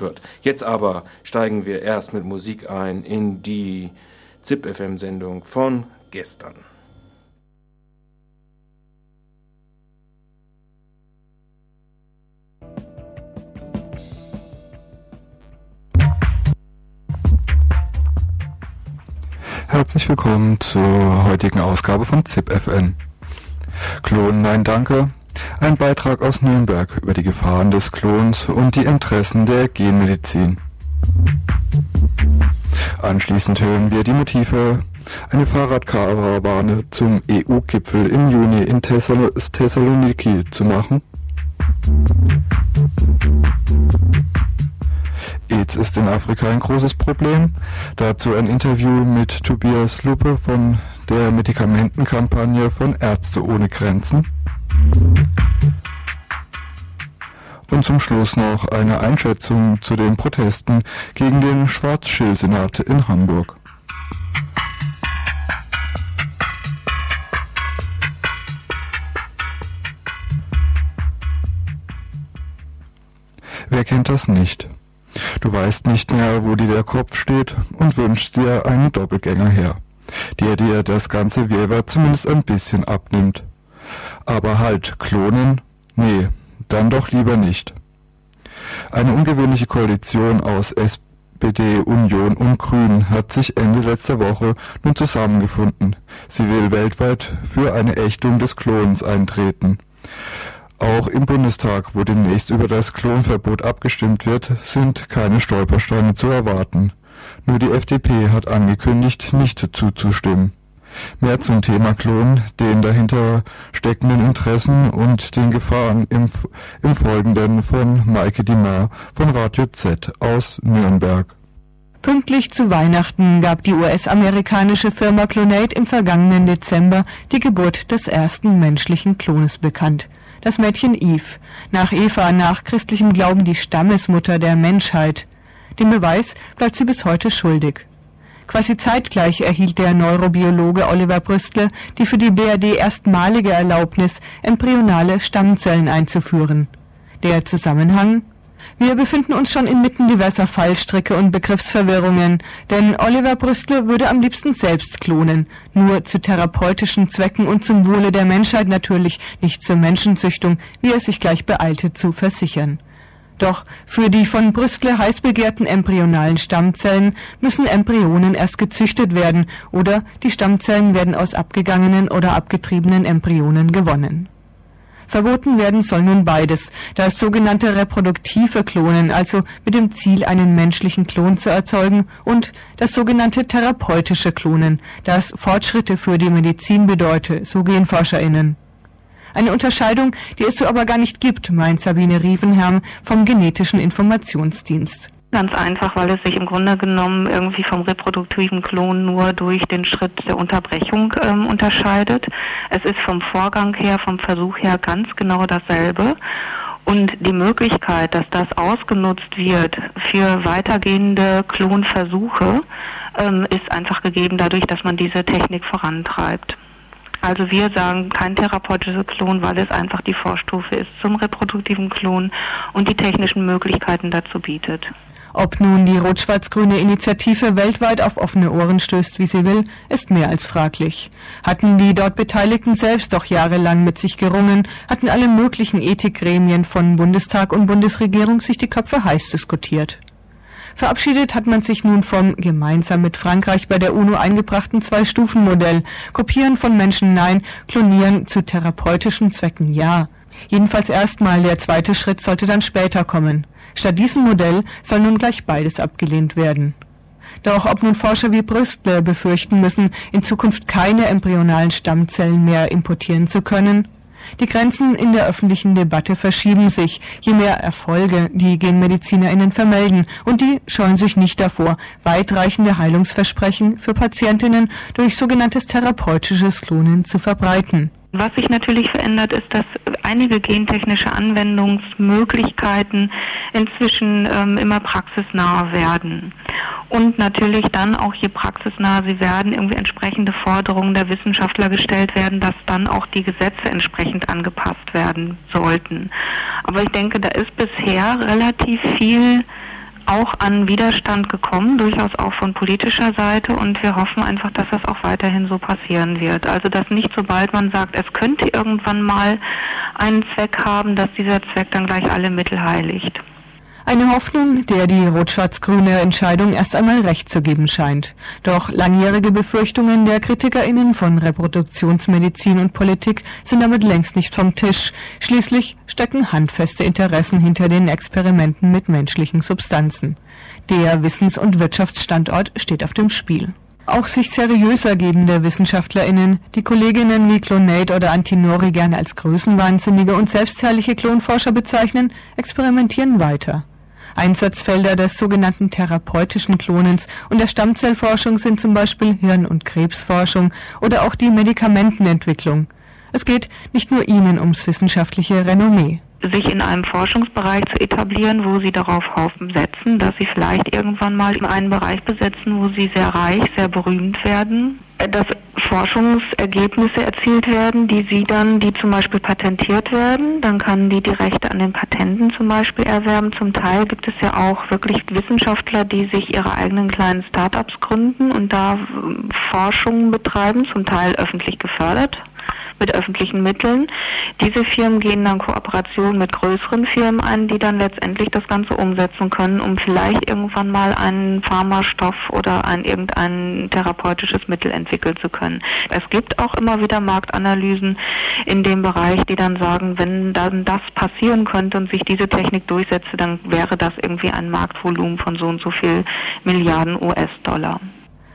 wird. Jetzt aber steigen wir erst mit Musik ein in die ZIP-FM-Sendung von gestern. Herzlich willkommen zur heutigen Ausgabe von ZIP-FN. Klonen Nein Danke, ein Beitrag aus Nürnberg über die Gefahren des Klons und die Interessen der Genmedizin. Anschließend hören wir die Motive, eine Fahrradkarawane zum EU-Gipfel im Juni in Thessal Thessaloniki zu machen. AIDS ist in Afrika ein großes Problem. Dazu ein Interview mit Tobias Luppe von der Medikamentenkampagne von Ärzte ohne Grenzen. Und zum Schluss noch eine Einschätzung zu den Protesten gegen den Schwarzschildsenat in Hamburg. Wer kennt das nicht? Du weißt nicht mehr, wo dir der Kopf steht und wünschst dir einen Doppelgänger her, der dir das ganze Wirrwarr zumindest ein bisschen abnimmt. Aber halt, klonen? Nee, dann doch lieber nicht. Eine ungewöhnliche Koalition aus SPD, Union und Grünen hat sich Ende letzter Woche nun zusammengefunden. Sie will weltweit für eine Ächtung des Klons eintreten. Auch im Bundestag, wo demnächst über das Klonverbot abgestimmt wird, sind keine Stolpersteine zu erwarten. Nur die FDP hat angekündigt, nicht zuzustimmen. Mehr zum Thema Klon, den dahinter steckenden Interessen und den Gefahren im, im Folgenden von Maike Dimar von Radio Z aus Nürnberg. Pünktlich zu Weihnachten gab die US-amerikanische Firma Clonate im vergangenen Dezember die Geburt des ersten menschlichen Klones bekannt. Das Mädchen Eve, nach Eva nach christlichem Glauben die Stammesmutter der Menschheit. Den Beweis bleibt sie bis heute schuldig. Quasi zeitgleich erhielt der Neurobiologe Oliver Brüstle die für die BRD erstmalige Erlaubnis, embryonale Stammzellen einzuführen. Der Zusammenhang? Wir befinden uns schon inmitten diverser Fallstricke und Begriffsverwirrungen, denn Oliver Brüstle würde am liebsten selbst klonen, nur zu therapeutischen Zwecken und zum Wohle der Menschheit natürlich, nicht zur Menschenzüchtung, wie er sich gleich beeilte zu versichern. Doch für die von Brüskle heiß begehrten embryonalen Stammzellen müssen Embryonen erst gezüchtet werden oder die Stammzellen werden aus abgegangenen oder abgetriebenen Embryonen gewonnen. Verboten werden soll nun beides, das sogenannte reproduktive Klonen, also mit dem Ziel, einen menschlichen Klon zu erzeugen, und das sogenannte therapeutische Klonen, das Fortschritte für die Medizin bedeute, so gehen ForscherInnen. Eine Unterscheidung, die es so aber gar nicht gibt, meint Sabine Rievenherm vom Genetischen Informationsdienst. Ganz einfach, weil es sich im Grunde genommen irgendwie vom reproduktiven Klon nur durch den Schritt der Unterbrechung ähm, unterscheidet. Es ist vom Vorgang her, vom Versuch her ganz genau dasselbe. Und die Möglichkeit, dass das ausgenutzt wird für weitergehende Klonversuche, ähm, ist einfach gegeben dadurch, dass man diese Technik vorantreibt. Also wir sagen kein therapeutischer Klon, weil es einfach die Vorstufe ist zum reproduktiven Klon und die technischen Möglichkeiten dazu bietet. Ob nun die rot-schwarz-grüne Initiative weltweit auf offene Ohren stößt, wie sie will, ist mehr als fraglich. Hatten die dort Beteiligten selbst doch jahrelang mit sich gerungen, hatten alle möglichen Ethikgremien von Bundestag und Bundesregierung sich die Köpfe heiß diskutiert. Verabschiedet hat man sich nun vom gemeinsam mit Frankreich bei der UNO eingebrachten Zwei-Stufen-Modell. Kopieren von Menschen nein, klonieren zu therapeutischen Zwecken ja. Jedenfalls erstmal, der zweite Schritt sollte dann später kommen. Statt diesem Modell soll nun gleich beides abgelehnt werden. Doch ob nun Forscher wie Brüstler befürchten müssen, in Zukunft keine embryonalen Stammzellen mehr importieren zu können, die Grenzen in der öffentlichen Debatte verschieben sich, je mehr Erfolge die GenmedizinerInnen vermelden und die scheuen sich nicht davor, weitreichende Heilungsversprechen für Patientinnen durch sogenanntes therapeutisches Klonen zu verbreiten. Was sich natürlich verändert, ist, dass einige gentechnische Anwendungsmöglichkeiten inzwischen ähm, immer praxisnaher werden. Und natürlich dann auch je praxisnaher sie werden, irgendwie entsprechende Forderungen der Wissenschaftler gestellt werden, dass dann auch die Gesetze entsprechend angepasst werden sollten. Aber ich denke, da ist bisher relativ viel auch an Widerstand gekommen, durchaus auch von politischer Seite und wir hoffen einfach, dass das auch weiterhin so passieren wird. Also dass nicht sobald man sagt, es könnte irgendwann mal einen Zweck haben, dass dieser Zweck dann gleich alle Mittel heiligt. Eine Hoffnung, der die rot-schwarz-grüne Entscheidung erst einmal recht zu geben scheint. Doch langjährige Befürchtungen der KritikerInnen von Reproduktionsmedizin und Politik sind damit längst nicht vom Tisch. Schließlich stecken handfeste Interessen hinter den Experimenten mit menschlichen Substanzen. Der Wissens- und Wirtschaftsstandort steht auf dem Spiel. Auch sich seriöser gebende WissenschaftlerInnen, die Kolleginnen wie Clonate oder Antinori gerne als größenwahnsinnige und selbstherrliche Klonforscher bezeichnen, experimentieren weiter. Einsatzfelder des sogenannten therapeutischen Klonens und der Stammzellforschung sind zum Beispiel Hirn- und Krebsforschung oder auch die Medikamentenentwicklung. Es geht nicht nur ihnen ums wissenschaftliche Renommee sich in einem Forschungsbereich zu etablieren, wo sie darauf hoffen, setzen, dass sie vielleicht irgendwann mal in einen Bereich besetzen, wo sie sehr reich, sehr berühmt werden, dass Forschungsergebnisse erzielt werden, die sie dann, die zum Beispiel patentiert werden, dann kann die die Rechte an den Patenten zum Beispiel erwerben. Zum Teil gibt es ja auch wirklich Wissenschaftler, die sich ihre eigenen kleinen Startups gründen und da Forschung betreiben, zum Teil öffentlich gefördert mit öffentlichen Mitteln. Diese Firmen gehen dann Kooperation mit größeren Firmen ein, die dann letztendlich das Ganze umsetzen können, um vielleicht irgendwann mal einen Pharmastoff oder ein irgendein therapeutisches Mittel entwickeln zu können. Es gibt auch immer wieder Marktanalysen in dem Bereich, die dann sagen, wenn dann das passieren könnte und sich diese Technik durchsetze, dann wäre das irgendwie ein Marktvolumen von so und so viel Milliarden US-Dollar.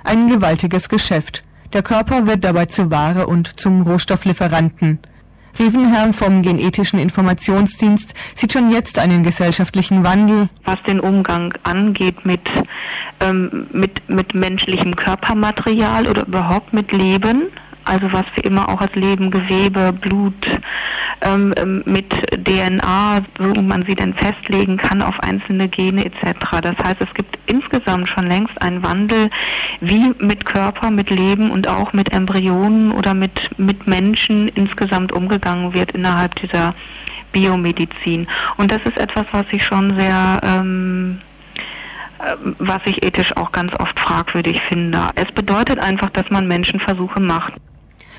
Ein gewaltiges Geschäft. Der Körper wird dabei zur Ware und zum Rohstofflieferanten. Rievenherrn vom Genetischen Informationsdienst sieht schon jetzt einen gesellschaftlichen Wandel. Was den Umgang angeht mit, ähm, mit, mit menschlichem Körpermaterial oder überhaupt mit Leben, also was wir immer auch als Leben, Gewebe, Blut, ähm, ähm mit DNA, wo man sie denn festlegen kann auf einzelne Gene etc. Das heißt, es gibt insgesamt schon längst einen Wandel, wie mit Körper, mit Leben und auch mit Embryonen oder mit, mit Menschen insgesamt umgegangen wird innerhalb dieser Biomedizin. Und das ist etwas, was ich schon sehr ähm, äh, was ich ethisch auch ganz oft fragwürdig finde. Es bedeutet einfach, dass man Menschenversuche macht.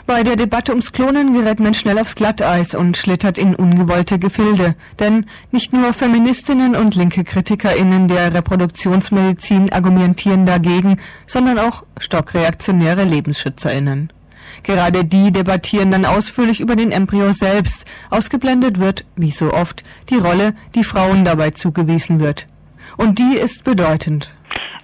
Bei der Debatte ums Klonen gerät man schnell aufs Glatteis und schlittert in ungewollte Gefilde. Denn nicht nur Feministinnen und linke KritikerInnen der Reproduktionsmedizin argumentieren dagegen, sondern auch stockreaktionäre LebensschützerInnen. Gerade die debattieren dann ausführlich über den Embryo selbst. Ausgeblendet wird, wie so oft, die Rolle, die Frauen dabei zugewiesen wird. Und die ist bedeutend.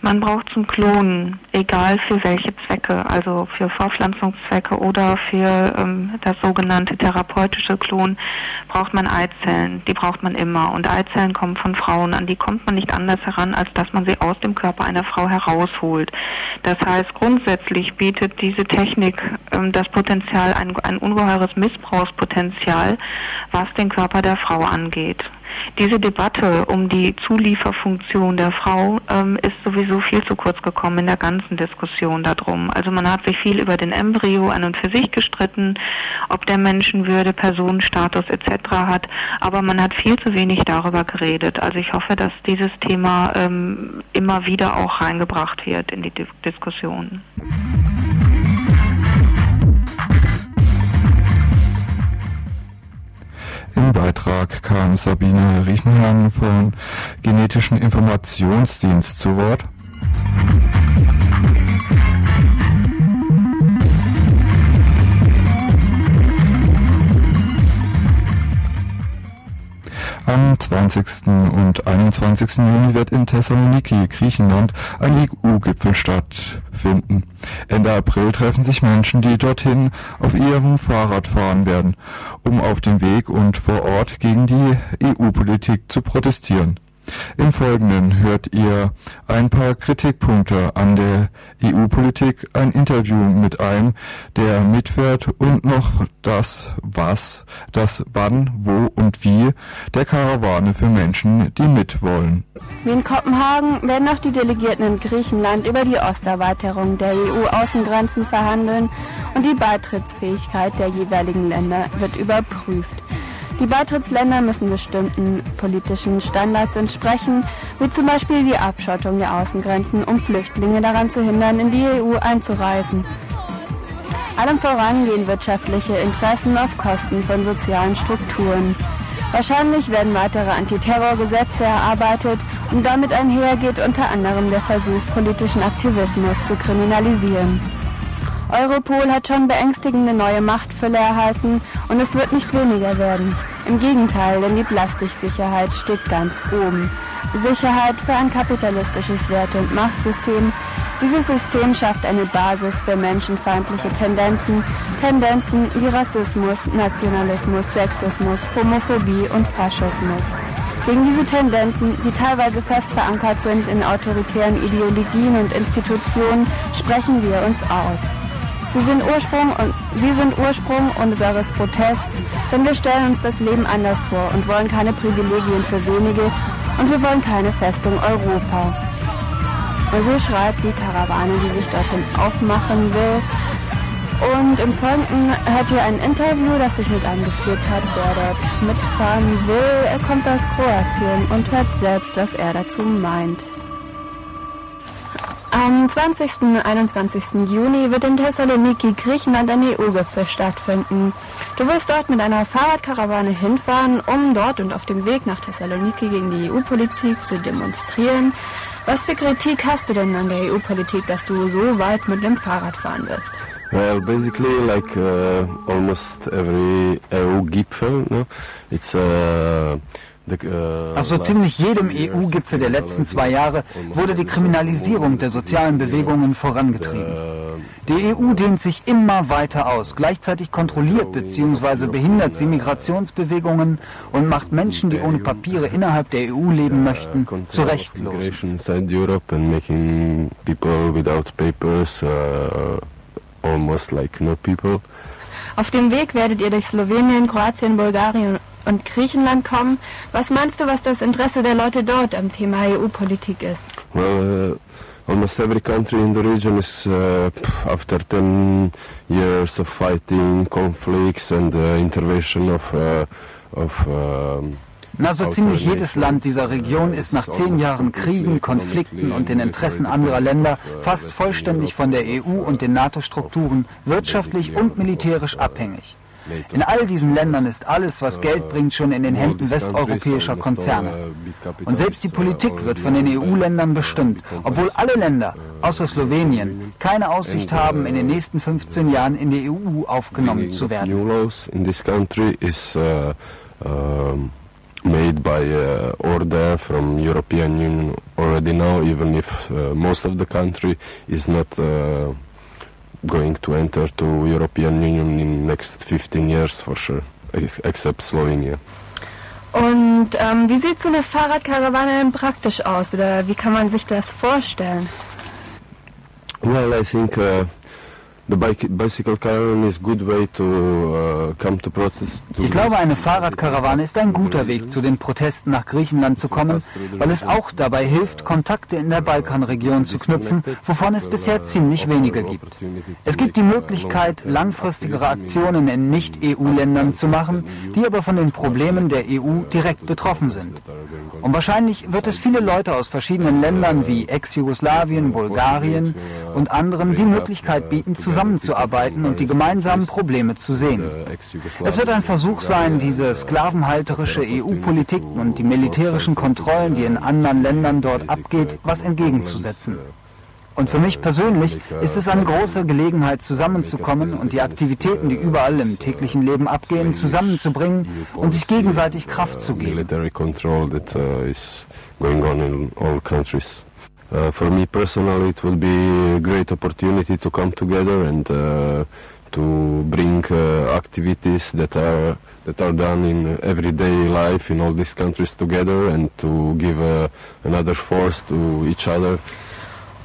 Man braucht zum Klonen, egal für welche Zwecke, also für Vorpflanzungszwecke oder für ähm, das sogenannte therapeutische Klon, braucht man Eizellen. Die braucht man immer. Und Eizellen kommen von Frauen. An die kommt man nicht anders heran, als dass man sie aus dem Körper einer Frau herausholt. Das heißt, grundsätzlich bietet diese Technik ähm, das Potenzial, ein, ein ungeheures Missbrauchspotenzial, was den Körper der Frau angeht diese Debatte um die Zulieferfunktion der Frau ähm, ist sowieso viel zu kurz gekommen in der ganzen Diskussion darum. Also man hat sich viel über den Embryo an und für sich gestritten, ob der Menschenwürde, Personenstatus etc. hat, aber man hat viel zu wenig darüber geredet. Also ich hoffe, dass dieses Thema ähm, immer wieder auch reingebracht wird in die Diskussion. Im Beitrag kam Sabine Riefenherrn vom Genetischen Informationsdienst zu Wort. Am 20. und 21. Juni wird in Thessaloniki, Griechenland, ein EU-Gipfel stattfinden. Ende April treffen sich Menschen, die dorthin auf ihrem Fahrrad fahren werden, um auf dem Weg und vor Ort gegen die EU-Politik zu protestieren. Im Folgenden hört ihr ein paar Kritikpunkte an der EU-Politik, ein Interview mit einem, der mitfährt und noch das Was, das Wann, Wo und Wie der Karawane für Menschen, die mitwollen. Wie in Kopenhagen werden auch die Delegierten in Griechenland über die Osterweiterung der EU-Außengrenzen verhandeln und die Beitrittsfähigkeit der jeweiligen Länder wird überprüft. Die Beitrittsländer müssen bestimmten politischen Standards entsprechen, wie zum Beispiel die Abschottung der Außengrenzen, um Flüchtlinge daran zu hindern, in die EU einzureisen. Allem voran gehen wirtschaftliche Interessen auf Kosten von sozialen Strukturen. Wahrscheinlich werden weitere Antiterrorgesetze erarbeitet und damit einhergeht unter anderem der Versuch, politischen Aktivismus zu kriminalisieren. Europol hat schon beängstigende neue Machtfülle erhalten und es wird nicht weniger werden. Im Gegenteil, denn die Plastiksicherheit steht ganz oben. Sicherheit für ein kapitalistisches Werte- und Machtsystem. Dieses System schafft eine Basis für menschenfeindliche Tendenzen, Tendenzen wie Rassismus, Nationalismus, Sexismus, Homophobie und Faschismus. Gegen diese Tendenzen, die teilweise fest verankert sind in autoritären Ideologien und Institutionen, sprechen wir uns aus. Sie sind Ursprung, und, sie sind Ursprung unseres Protests, denn wir stellen uns das Leben anders vor und wollen keine Privilegien für wenige und wir wollen keine Festung Europa. Und so schreibt die Karawane, die sich dorthin aufmachen will. Und im Folgenden hört ihr ein Interview, das sich mit einem geführt hat, der dort mitfahren will. Er kommt aus Kroatien und hört selbst, was er dazu meint. Am 20. und 21. Juni wird in Thessaloniki, Griechenland, ein EU-Gipfel stattfinden. Du wirst dort mit einer Fahrradkarawane hinfahren, um dort und auf dem Weg nach Thessaloniki gegen die EU-Politik zu demonstrieren. Was für Kritik hast du denn an der EU-Politik, dass du so weit mit dem Fahrrad fahren wirst? Well, basically, like uh, almost every EU-Gipfel, no? it's uh, auf so ziemlich jedem EU-Gipfel der letzten zwei Jahre wurde die Kriminalisierung der sozialen Bewegungen vorangetrieben. Die EU dehnt sich immer weiter aus. Gleichzeitig kontrolliert bzw. behindert sie Migrationsbewegungen und macht Menschen, die ohne Papiere innerhalb der EU leben möchten, zu Rechtlos. Auf dem Weg werdet ihr durch Slowenien, Kroatien, Bulgarien und Griechenland kommen. Was meinst du, was das Interesse der Leute dort am Thema EU-Politik ist? Well, uh, almost every country in the region is uh, after 10 years of fighting, conflicts and uh, intervention of, uh, of na, so ziemlich jedes Land dieser Region ist nach zehn Jahren Kriegen, Konflikten und den Interessen anderer Länder fast vollständig von der EU und den NATO-Strukturen wirtschaftlich und militärisch abhängig. In all diesen Ländern ist alles, was Geld bringt, schon in den Händen westeuropäischer Konzerne. Und selbst die Politik wird von den EU-Ländern bestimmt, obwohl alle Länder, außer Slowenien, keine Aussicht haben, in den nächsten 15 Jahren in die EU aufgenommen zu werden. made by uh, order from European Union already now, even if uh, most of the country is not uh, going to enter to European Union in next 15 years for sure, except Slovenia. Und ähm, wie sieht so eine Fahrradkarawane denn praktisch aus oder wie kann man sich das vorstellen? Well, I think uh, ich glaube, eine Fahrradkarawane ist ein guter Weg, zu den Protesten nach Griechenland zu kommen, weil es auch dabei hilft, Kontakte in der Balkanregion zu knüpfen, wovon es bisher ziemlich wenige gibt. Es gibt die Möglichkeit, langfristigere Aktionen in Nicht-EU-Ländern zu machen, die aber von den Problemen der EU direkt betroffen sind. Und wahrscheinlich wird es viele Leute aus verschiedenen Ländern wie Ex-Jugoslawien, Bulgarien und anderen die Möglichkeit bieten, zusammen zusammenzuarbeiten und die gemeinsamen Probleme zu sehen. Es wird ein Versuch sein, diese sklavenhalterische EU-Politik und die militärischen Kontrollen, die in anderen Ländern dort abgeht, was entgegenzusetzen. Und für mich persönlich ist es eine große Gelegenheit, zusammenzukommen und die Aktivitäten, die überall im täglichen Leben abgehen, zusammenzubringen und sich gegenseitig Kraft zu geben. Uh, for me personally, it would be a great opportunity to come together and uh, to bring uh, activities that are that are done in everyday life in all these countries together and to give uh, another force to each other.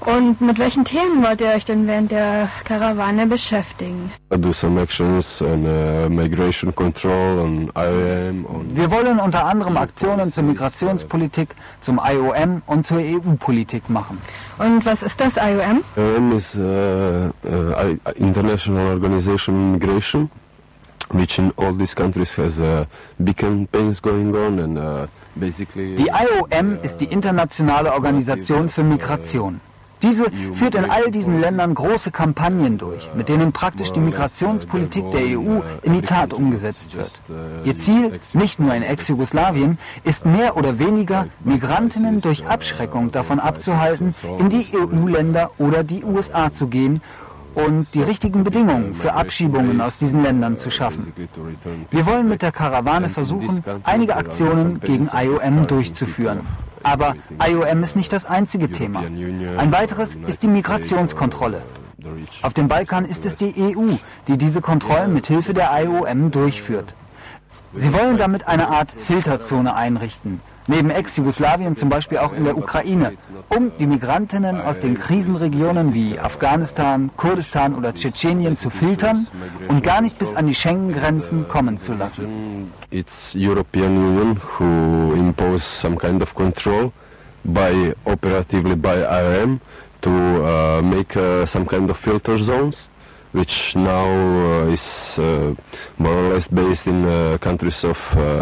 Und mit welchen Themen wollt ihr euch denn während der Karawane beschäftigen? Do some actions on uh, migration control, on IOM. On Wir wollen unter anderem Aktionen zur Migrationspolitik, zum IOM und zur EU-Politik machen. Und was ist das IOM? IOM is uh, uh, International Organization on Migration. which in all these countries has uh, big campaigns going on and uh, basically. Die IOM ist die internationale Organisation für Migration. Diese führt in all diesen Ländern große Kampagnen durch, mit denen praktisch die Migrationspolitik der EU in die Tat umgesetzt wird. Ihr Ziel, nicht nur in Ex-Jugoslawien, ist mehr oder weniger, Migrantinnen durch Abschreckung davon abzuhalten, in die EU-Länder oder die USA zu gehen und die richtigen Bedingungen für Abschiebungen aus diesen Ländern zu schaffen. Wir wollen mit der Karawane versuchen, einige Aktionen gegen IOM durchzuführen. Aber IOM ist nicht das einzige Thema. Ein weiteres ist die Migrationskontrolle. Auf dem Balkan ist es die EU, die diese Kontrollen mit Hilfe der IOM durchführt. Sie wollen damit eine Art Filterzone einrichten, neben Ex-Jugoslawien zum Beispiel auch in der Ukraine, um die Migrantinnen aus den Krisenregionen wie Afghanistan, Kurdistan oder Tschetschenien zu filtern und gar nicht bis an die Schengen-Grenzen kommen zu lassen. It's European Union who impose some kind of control by operatively by IRM to uh, make uh, some kind of filter zones which now uh, is uh, more or less based in uh, countries of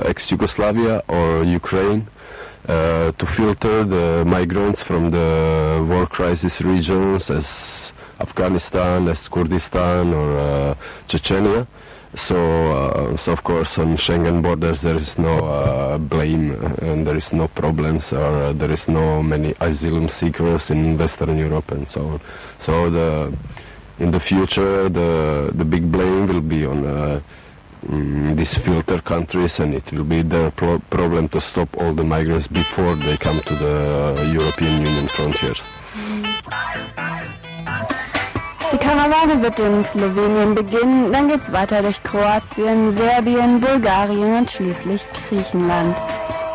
ex-Yugoslavia or Ukraine. Uh, to filter the migrants from the war crisis regions as Afghanistan, as Kurdistan or uh, Chechnya. So, uh, so of course on Schengen borders there is no blame and there is no problems or there is no many asylum seekers in Western Europe and so on. So the in the future the the big blame will be on uh, mm, these filter countries and it will be their pro problem to stop all the migrants before they come to the European Union frontiers. Die Karawane wird in Slowenien beginnen, dann geht's weiter durch Kroatien, Serbien, Bulgarien und schließlich Griechenland.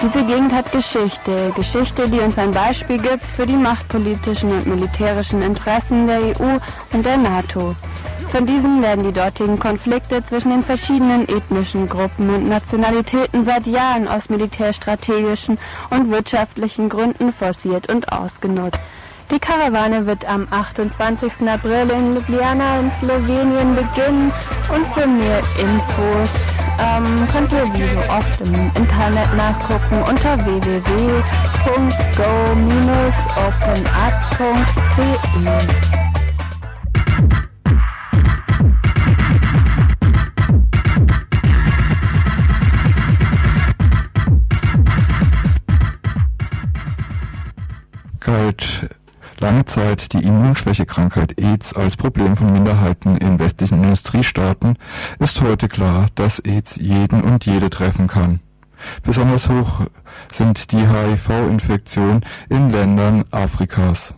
Diese Gegend hat Geschichte, Geschichte, die uns ein Beispiel gibt für die machtpolitischen und militärischen Interessen der EU und der NATO. Von diesen werden die dortigen Konflikte zwischen den verschiedenen ethnischen Gruppen und Nationalitäten seit Jahren aus militärstrategischen und wirtschaftlichen Gründen forciert und ausgenutzt. Die Karawane wird am 28. April in Ljubljana in Slowenien beginnen und für mehr Infos ähm, könnt ihr wie so oft im Internet nachgucken unter www.go-openup.de. galt lange Zeit die Immunschwächekrankheit AIDS als Problem von Minderheiten in westlichen Industriestaaten, ist heute klar, dass AIDS jeden und jede treffen kann. Besonders hoch sind die HIV-Infektionen in Ländern Afrikas.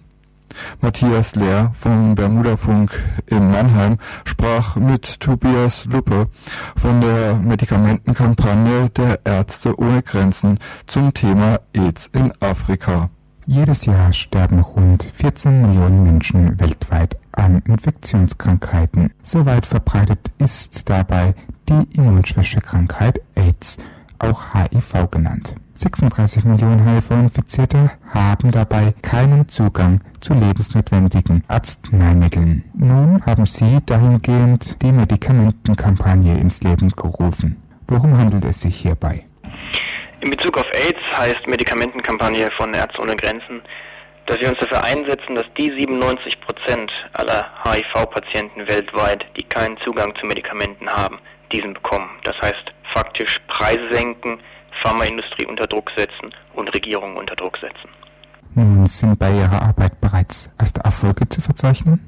Matthias Lehr vom Bermudafunk in Mannheim sprach mit Tobias Luppe von der Medikamentenkampagne der Ärzte ohne Grenzen zum Thema AIDS in Afrika. Jedes Jahr sterben rund 14 Millionen Menschen weltweit an Infektionskrankheiten. So weit verbreitet ist dabei die Immunschwächekrankheit AIDS, auch HIV genannt. 36 Millionen HIV-Infizierte haben dabei keinen Zugang zu lebensnotwendigen Arzneimitteln. Nun haben sie dahingehend die Medikamentenkampagne ins Leben gerufen. Worum handelt es sich hierbei? In Bezug auf AIDS heißt Medikamentenkampagne von Ärzte ohne Grenzen, dass wir uns dafür einsetzen, dass die 97 Prozent aller HIV-Patienten weltweit, die keinen Zugang zu Medikamenten haben, diesen bekommen. Das heißt faktisch Preise senken, Pharmaindustrie unter Druck setzen und Regierungen unter Druck setzen. Nun sind bei Ihrer Arbeit bereits erste Erfolge zu verzeichnen?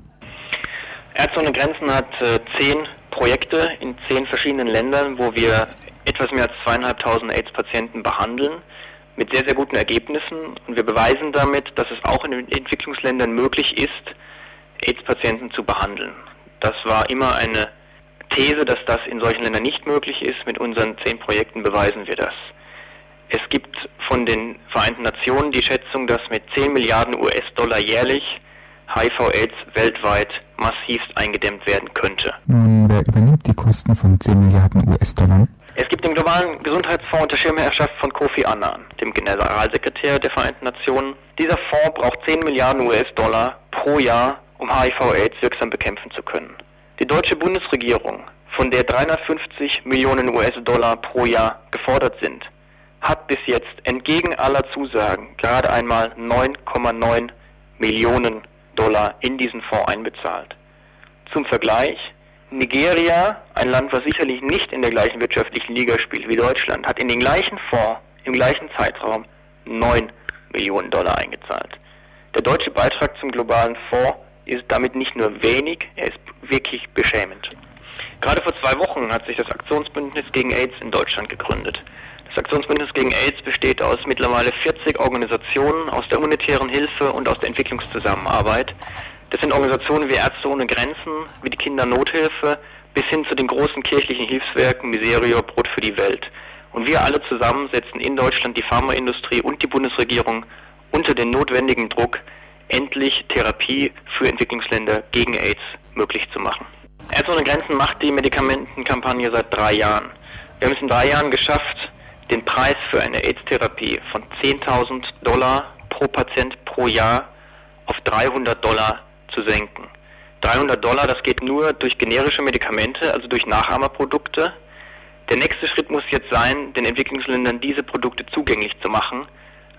Ärzte ohne Grenzen hat äh, zehn Projekte in zehn verschiedenen Ländern, wo wir etwas mehr als zweieinhalbtausend AIDS-Patienten behandeln mit sehr, sehr guten Ergebnissen. Und wir beweisen damit, dass es auch in den Entwicklungsländern möglich ist, AIDS-Patienten zu behandeln. Das war immer eine These, dass das in solchen Ländern nicht möglich ist. Mit unseren zehn Projekten beweisen wir das. Es gibt von den Vereinten Nationen die Schätzung, dass mit 10 Milliarden US-Dollar jährlich HIV-AIDS weltweit massivst eingedämmt werden könnte. Nun, wer übernimmt die Kosten von 10 Milliarden US-Dollar? Es gibt den globalen Gesundheitsfonds unter Schirmherrschaft von Kofi Annan, dem Generalsekretär der Vereinten Nationen. Dieser Fonds braucht 10 Milliarden US-Dollar pro Jahr, um HIV-AIDS wirksam bekämpfen zu können. Die deutsche Bundesregierung von der 350 Millionen US-Dollar pro Jahr gefordert sind, hat bis jetzt entgegen aller Zusagen gerade einmal 9,9 Millionen Dollar in diesen Fonds einbezahlt. Zum Vergleich, Nigeria, ein Land, was sicherlich nicht in der gleichen wirtschaftlichen Liga spielt wie Deutschland, hat in den gleichen Fonds im gleichen Zeitraum 9 Millionen Dollar eingezahlt. Der deutsche Beitrag zum globalen Fonds ist damit nicht nur wenig, er ist wirklich beschämend. Gerade vor zwei Wochen hat sich das Aktionsbündnis gegen AIDS in Deutschland gegründet. Das Aktionsbündnis gegen AIDS besteht aus mittlerweile 40 Organisationen aus der humanitären Hilfe und aus der Entwicklungszusammenarbeit. Das sind Organisationen wie Ärzte ohne Grenzen, wie die Kindernothilfe, bis hin zu den großen kirchlichen Hilfswerken Miserio, Brot für die Welt. Und wir alle zusammen setzen in Deutschland die Pharmaindustrie und die Bundesregierung unter den notwendigen Druck, endlich Therapie für Entwicklungsländer gegen AIDS möglich zu machen. Ärzte ohne Grenzen macht die Medikamentenkampagne seit drei Jahren. Wir haben es in drei Jahren geschafft, den Preis für eine AIDS-Therapie von 10.000 Dollar pro Patient pro Jahr auf 300 Dollar zu senken. 300 Dollar, das geht nur durch generische Medikamente, also durch Nachahmerprodukte. Der nächste Schritt muss jetzt sein, den Entwicklungsländern diese Produkte zugänglich zu machen.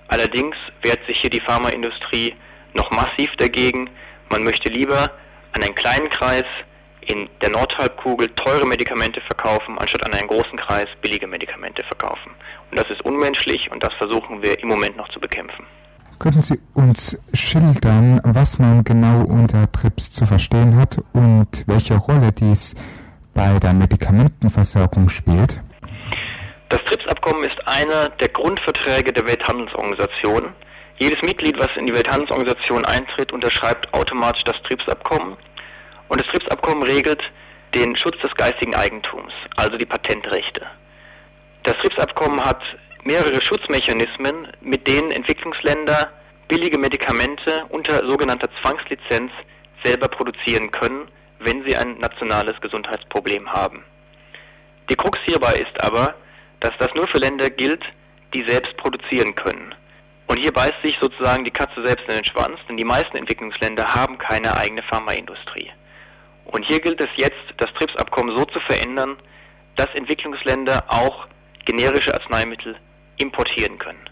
Allerdings wehrt sich hier die Pharmaindustrie noch massiv dagegen. Man möchte lieber an einen kleinen Kreis in der Nordhalbkugel teure Medikamente verkaufen, anstatt an einen großen Kreis billige Medikamente verkaufen. Und das ist unmenschlich und das versuchen wir im Moment noch zu bekämpfen. Könnten Sie uns schildern, was man genau unter TRIPS zu verstehen hat und welche Rolle dies bei der Medikamentenversorgung spielt? Das TRIPS-Abkommen ist einer der Grundverträge der Welthandelsorganisation. Jedes Mitglied, was in die Welthandelsorganisation eintritt, unterschreibt automatisch das TRIPS-Abkommen. Und das TRIPS-Abkommen regelt den Schutz des geistigen Eigentums, also die Patentrechte. Das TRIPS-Abkommen hat mehrere Schutzmechanismen, mit denen Entwicklungsländer billige Medikamente unter sogenannter Zwangslizenz selber produzieren können, wenn sie ein nationales Gesundheitsproblem haben. Die Krux hierbei ist aber, dass das nur für Länder gilt, die selbst produzieren können. Und hier beißt sich sozusagen die Katze selbst in den Schwanz, denn die meisten Entwicklungsländer haben keine eigene Pharmaindustrie. Und hier gilt es jetzt, das TRIPS-Abkommen so zu verändern, dass Entwicklungsländer auch generische Arzneimittel importieren können.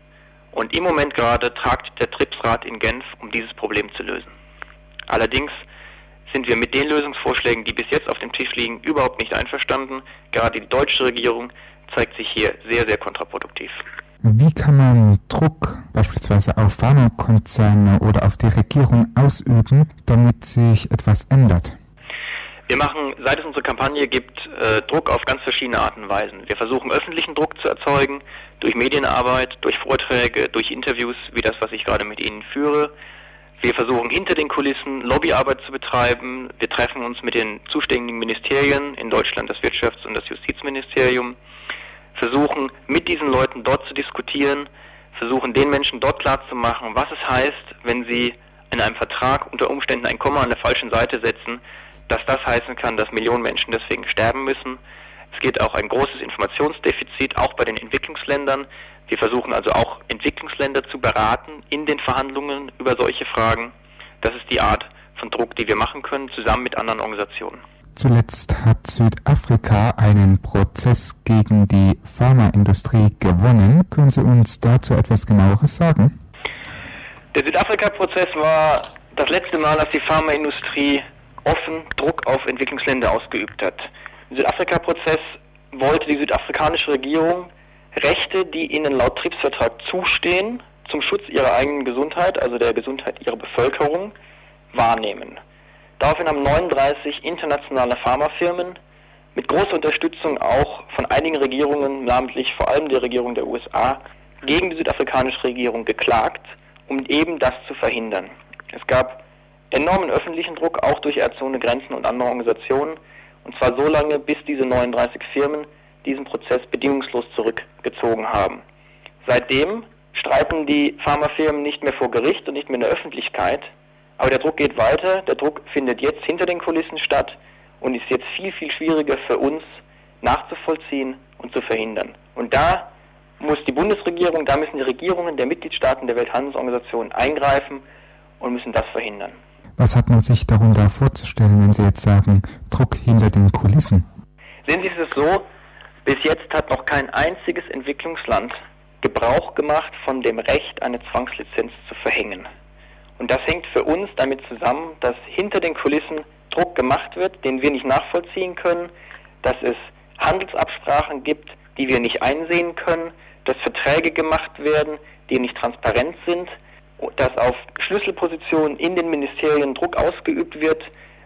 Und im Moment gerade tragt der TRIPS-Rat in Genf, um dieses Problem zu lösen. Allerdings sind wir mit den Lösungsvorschlägen, die bis jetzt auf dem Tisch liegen, überhaupt nicht einverstanden. Gerade die deutsche Regierung zeigt sich hier sehr, sehr kontraproduktiv. Wie kann man Druck beispielsweise auf Pharmakonzerne oder auf die Regierung ausüben, damit sich etwas ändert? Wir machen, seit es unsere Kampagne gibt, äh, Druck auf ganz verschiedene Arten und Weisen. Wir versuchen öffentlichen Druck zu erzeugen, durch Medienarbeit, durch Vorträge, durch Interviews, wie das, was ich gerade mit Ihnen führe. Wir versuchen hinter den Kulissen Lobbyarbeit zu betreiben. Wir treffen uns mit den zuständigen Ministerien, in Deutschland das Wirtschafts- und das Justizministerium, versuchen mit diesen Leuten dort zu diskutieren, versuchen den Menschen dort klarzumachen, was es heißt, wenn sie in einem Vertrag unter Umständen ein Komma an der falschen Seite setzen, dass das heißen kann, dass Millionen Menschen deswegen sterben müssen. Es geht auch ein großes Informationsdefizit, auch bei den Entwicklungsländern. Wir versuchen also auch Entwicklungsländer zu beraten in den Verhandlungen über solche Fragen. Das ist die Art von Druck, die wir machen können, zusammen mit anderen Organisationen. Zuletzt hat Südafrika einen Prozess gegen die Pharmaindustrie gewonnen. Können Sie uns dazu etwas genaueres sagen? Der Südafrika-Prozess war das letzte Mal, dass die Pharmaindustrie offen Druck auf Entwicklungsländer ausgeübt hat. Im Südafrika-Prozess wollte die südafrikanische Regierung Rechte, die ihnen laut TRIPS-Vertrag zustehen, zum Schutz ihrer eigenen Gesundheit, also der Gesundheit ihrer Bevölkerung, wahrnehmen. Daraufhin haben 39 internationale Pharmafirmen mit großer Unterstützung auch von einigen Regierungen, namentlich vor allem der Regierung der USA, gegen die südafrikanische Regierung geklagt, um eben das zu verhindern. Es gab enormen öffentlichen Druck, auch durch Ärzte ohne Grenzen und andere Organisationen. Und zwar so lange, bis diese 39 Firmen diesen Prozess bedingungslos zurückgezogen haben. Seitdem streiten die Pharmafirmen nicht mehr vor Gericht und nicht mehr in der Öffentlichkeit. Aber der Druck geht weiter. Der Druck findet jetzt hinter den Kulissen statt und ist jetzt viel, viel schwieriger für uns nachzuvollziehen und zu verhindern. Und da muss die Bundesregierung, da müssen die Regierungen der Mitgliedstaaten der Welthandelsorganisation eingreifen und müssen das verhindern. Was hat man sich darunter vorzustellen, wenn Sie jetzt sagen, Druck hinter den Kulissen? Sehen Sie es so, bis jetzt hat noch kein einziges Entwicklungsland Gebrauch gemacht von dem Recht, eine Zwangslizenz zu verhängen. Und das hängt für uns damit zusammen, dass hinter den Kulissen Druck gemacht wird, den wir nicht nachvollziehen können, dass es Handelsabsprachen gibt, die wir nicht einsehen können, dass Verträge gemacht werden, die nicht transparent sind, dass auf Schlüsselpositionen in den Ministerien Druck ausgeübt wird,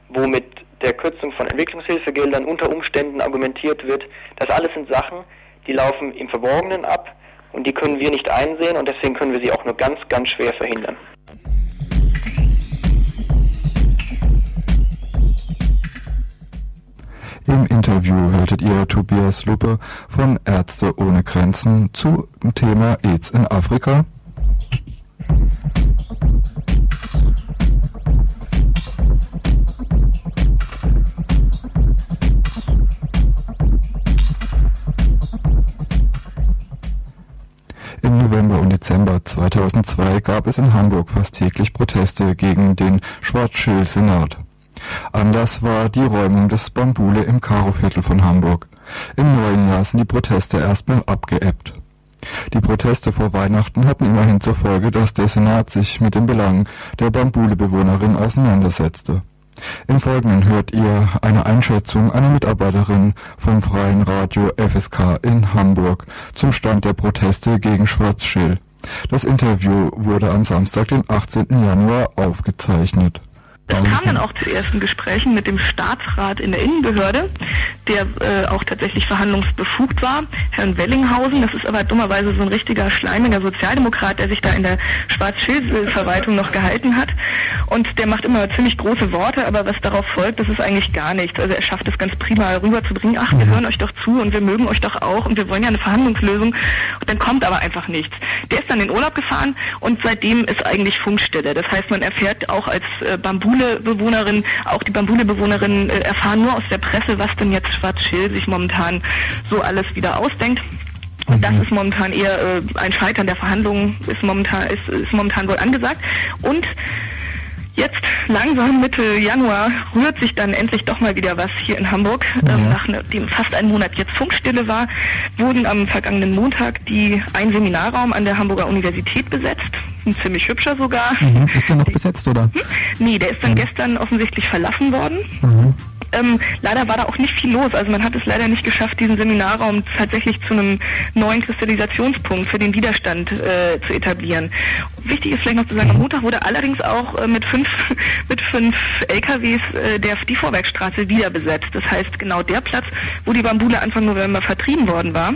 womit der Kürzung von Entwicklungshilfegeldern unter Umständen argumentiert wird. Das alles sind Sachen, die laufen im Verborgenen ab und die können wir nicht einsehen und deswegen können wir sie auch nur ganz, ganz schwer verhindern. Im Interview hörtet ihr Tobias Luppe von Ärzte ohne Grenzen zu dem Thema AIDS in Afrika. 2002 gab es in Hamburg fast täglich Proteste gegen den Schwarzschild-Senat. Anders war die Räumung des Bambule im Karoviertel von Hamburg. Im neuen Jahr sind die Proteste erstmal abgeebbt. Die Proteste vor Weihnachten hatten immerhin zur Folge, dass der Senat sich mit den Belangen der Bambule-Bewohnerin auseinandersetzte. Im Folgenden hört ihr eine Einschätzung einer Mitarbeiterin vom Freien Radio FSK in Hamburg zum Stand der Proteste gegen Schwarzschild. Das Interview wurde am Samstag, den 18. Januar aufgezeichnet. Es kam dann auch zu ersten Gesprächen mit dem Staatsrat in der Innenbehörde, der äh, auch tatsächlich verhandlungsbefugt war, Herrn Wellinghausen. Das ist aber dummerweise so ein richtiger schleimiger Sozialdemokrat, der sich da in der Schwarz-Schild-Verwaltung noch gehalten hat. Und der macht immer ziemlich große Worte, aber was darauf folgt, das ist eigentlich gar nichts. Also er schafft es ganz prima rüberzubringen, ach, wir hören euch doch zu und wir mögen euch doch auch und wir wollen ja eine Verhandlungslösung. Und dann kommt aber einfach nichts. Der ist dann in Urlaub gefahren und seitdem ist eigentlich Funkstille. Das heißt, man erfährt auch als äh, Bambu Bambule-Bewohnerinnen, auch die Bambule-Bewohnerinnen äh, erfahren nur aus der Presse, was denn jetzt Schwarz-Schill sich momentan so alles wieder ausdenkt. Und das mhm. ist momentan eher äh, ein Scheitern der Verhandlungen, ist momentan, ist, ist momentan wohl angesagt. Und Jetzt langsam Mitte Januar rührt sich dann endlich doch mal wieder was hier in Hamburg. Ja. Ähm, nachdem fast ein Monat jetzt Funkstille war, wurden am vergangenen Montag die ein Seminarraum an der Hamburger Universität besetzt. Ein ziemlich hübscher sogar. Mhm. Ist der noch besetzt, oder? Hm? Nee, der ist dann mhm. gestern offensichtlich verlassen worden. Mhm. Ähm, leider war da auch nicht viel los. Also man hat es leider nicht geschafft, diesen Seminarraum tatsächlich zu einem neuen Kristallisationspunkt für den Widerstand äh, zu etablieren. Wichtig ist vielleicht noch zu sagen, am Montag wurde allerdings auch äh, mit fünf mit fünf LKWs äh, der, die Vorwerkstraße wieder besetzt. Das heißt genau der Platz, wo die Bambule Anfang November vertrieben worden war.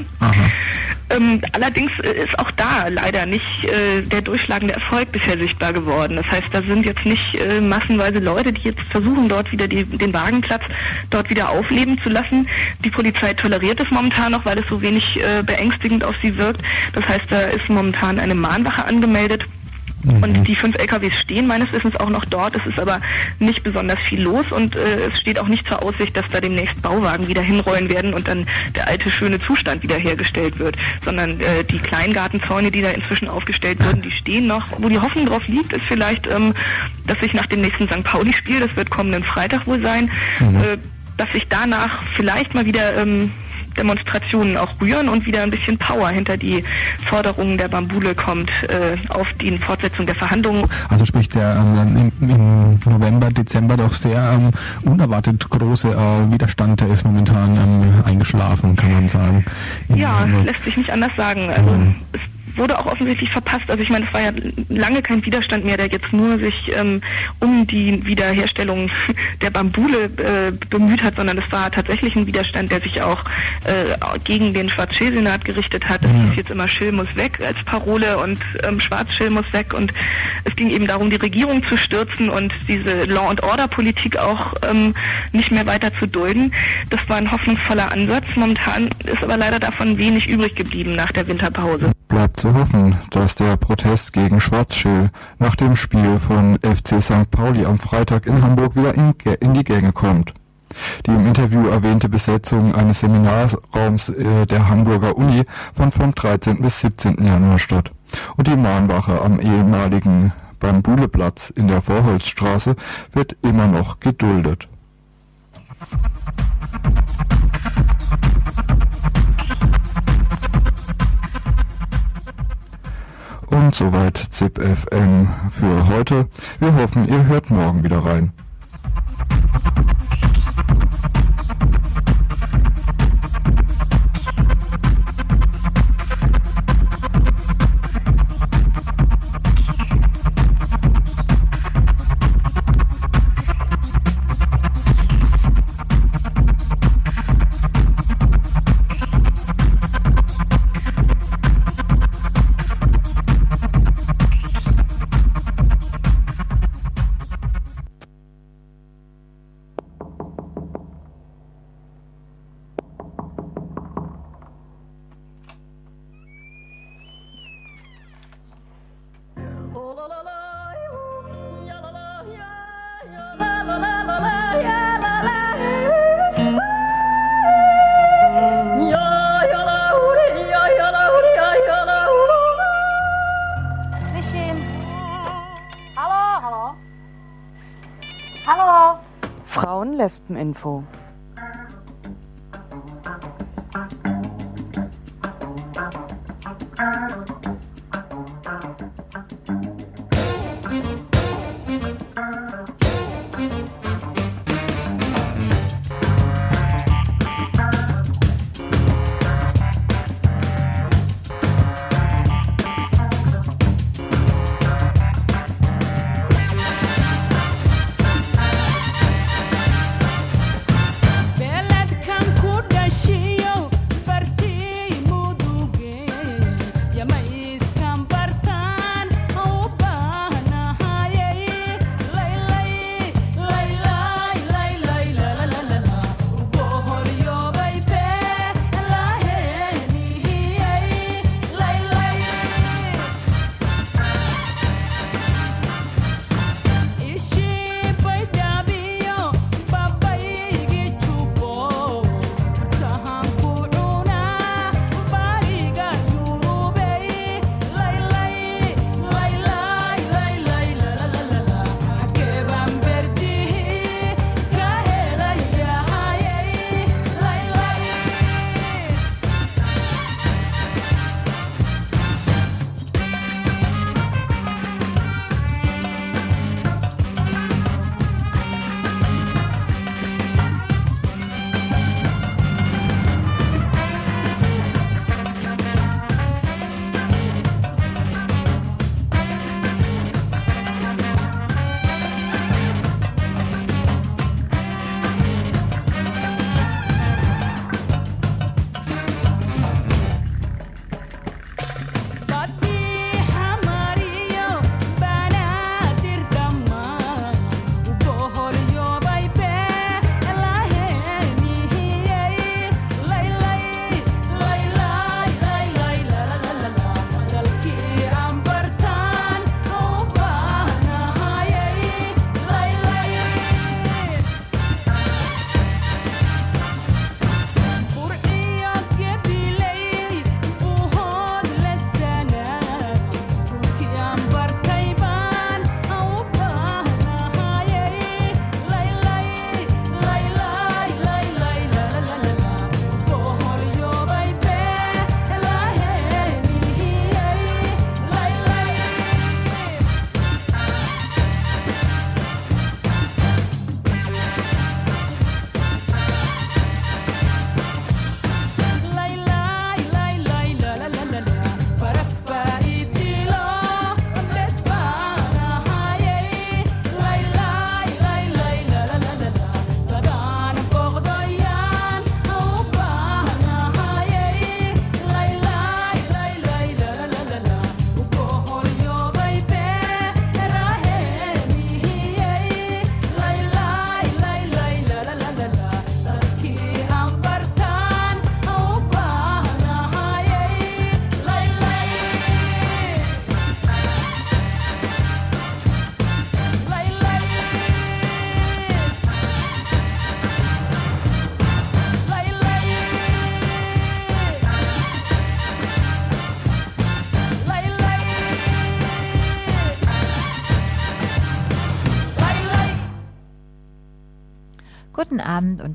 Ähm, allerdings äh, ist auch da leider nicht äh, der durchschlagende Erfolg bisher sichtbar geworden. Das heißt, da sind jetzt nicht äh, massenweise Leute, die jetzt versuchen, dort wieder die, den Wagenplatz dort wieder aufleben zu lassen. Die Polizei toleriert es momentan noch, weil es so wenig äh, beängstigend auf sie wirkt. Das heißt, da ist momentan eine Mahnwache angemeldet. Mhm. Und die fünf LKWs stehen meines Wissens auch noch dort. Es ist aber nicht besonders viel los und äh, es steht auch nicht zur Aussicht, dass da demnächst Bauwagen wieder hinrollen werden und dann der alte schöne Zustand wiederhergestellt wird, sondern äh, die Kleingartenzäune, die da inzwischen aufgestellt wurden, die stehen noch. Wo die Hoffnung drauf liegt, ist vielleicht, ähm, dass sich nach dem nächsten St. Pauli-Spiel, das wird kommenden Freitag wohl sein, mhm. äh, dass sich danach vielleicht mal wieder ähm, Demonstrationen auch rühren und wieder ein bisschen Power hinter die Forderungen der Bambule kommt äh, auf die Fortsetzung der Verhandlungen. Also sprich der ähm, im, November, Dezember doch sehr ähm, unerwartet große äh, Widerstand, der ist momentan ähm, eingeschlafen, kann man sagen. ja, lässt sich nicht anders sagen. Also wurde auch offensichtlich verpasst. Also ich meine, es war ja lange kein Widerstand mehr, der jetzt nur sich ähm, um die Wiederherstellung der Bambule äh, bemüht hat, sondern es war tatsächlich ein Widerstand, der sich auch äh, gegen den Schwarz-Schill-Senat gerichtet hat. Es ist jetzt immer Schill muss weg als Parole und ähm, Schwarz-Schill muss weg und es ging eben darum, die Regierung zu stürzen und diese Law-and-Order-Politik auch ähm, nicht mehr weiter zu dulden. Das war ein hoffnungsvoller Ansatz. Momentan ist aber leider davon wenig übrig geblieben nach der Winterpause. Bleibt zu hoffen, dass der Protest gegen Schwarzschild nach dem Spiel von FC St. Pauli am Freitag in Hamburg wieder in, die Gänge kommt. Die im Interview erwähnte Besetzung eines Seminarraums äh, der Hamburger Uni fand vom 13. bis 17. Januar statt. Und die Mahnwache am ehemaligen Bambuleplatz in der Vorholzstraße wird immer noch geduldet. Und soweit ZipFM für heute. Wir hoffen, ihr hört morgen wieder rein. Info.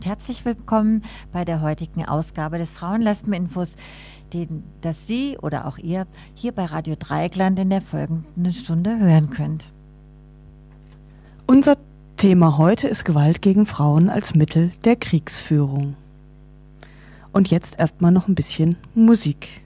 Und herzlich willkommen bei der heutigen Ausgabe des Frauenlesben-Infos, den, das Sie oder auch ihr hier bei Radio Dreieckland in der folgenden Stunde hören könnt. Unser Thema heute ist Gewalt gegen Frauen als Mittel der Kriegsführung. Und jetzt erstmal noch ein bisschen Musik.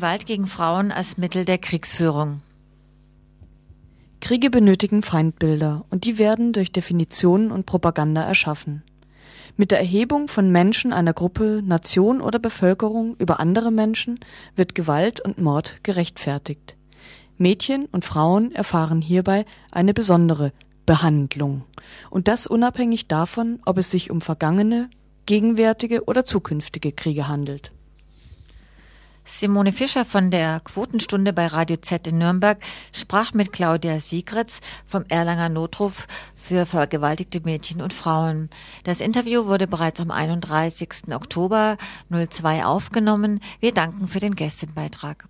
Gewalt gegen Frauen als Mittel der Kriegsführung. Kriege benötigen Feindbilder und die werden durch Definitionen und Propaganda erschaffen. Mit der Erhebung von Menschen einer Gruppe, Nation oder Bevölkerung über andere Menschen wird Gewalt und Mord gerechtfertigt. Mädchen und Frauen erfahren hierbei eine besondere Behandlung. Und das unabhängig davon, ob es sich um vergangene, gegenwärtige oder zukünftige Kriege handelt. Simone Fischer von der Quotenstunde bei Radio Z in Nürnberg sprach mit Claudia Siegritz vom Erlanger Notruf für vergewaltigte Mädchen und Frauen. Das Interview wurde bereits am 31. Oktober 02 aufgenommen. Wir danken für den Gästenbeitrag.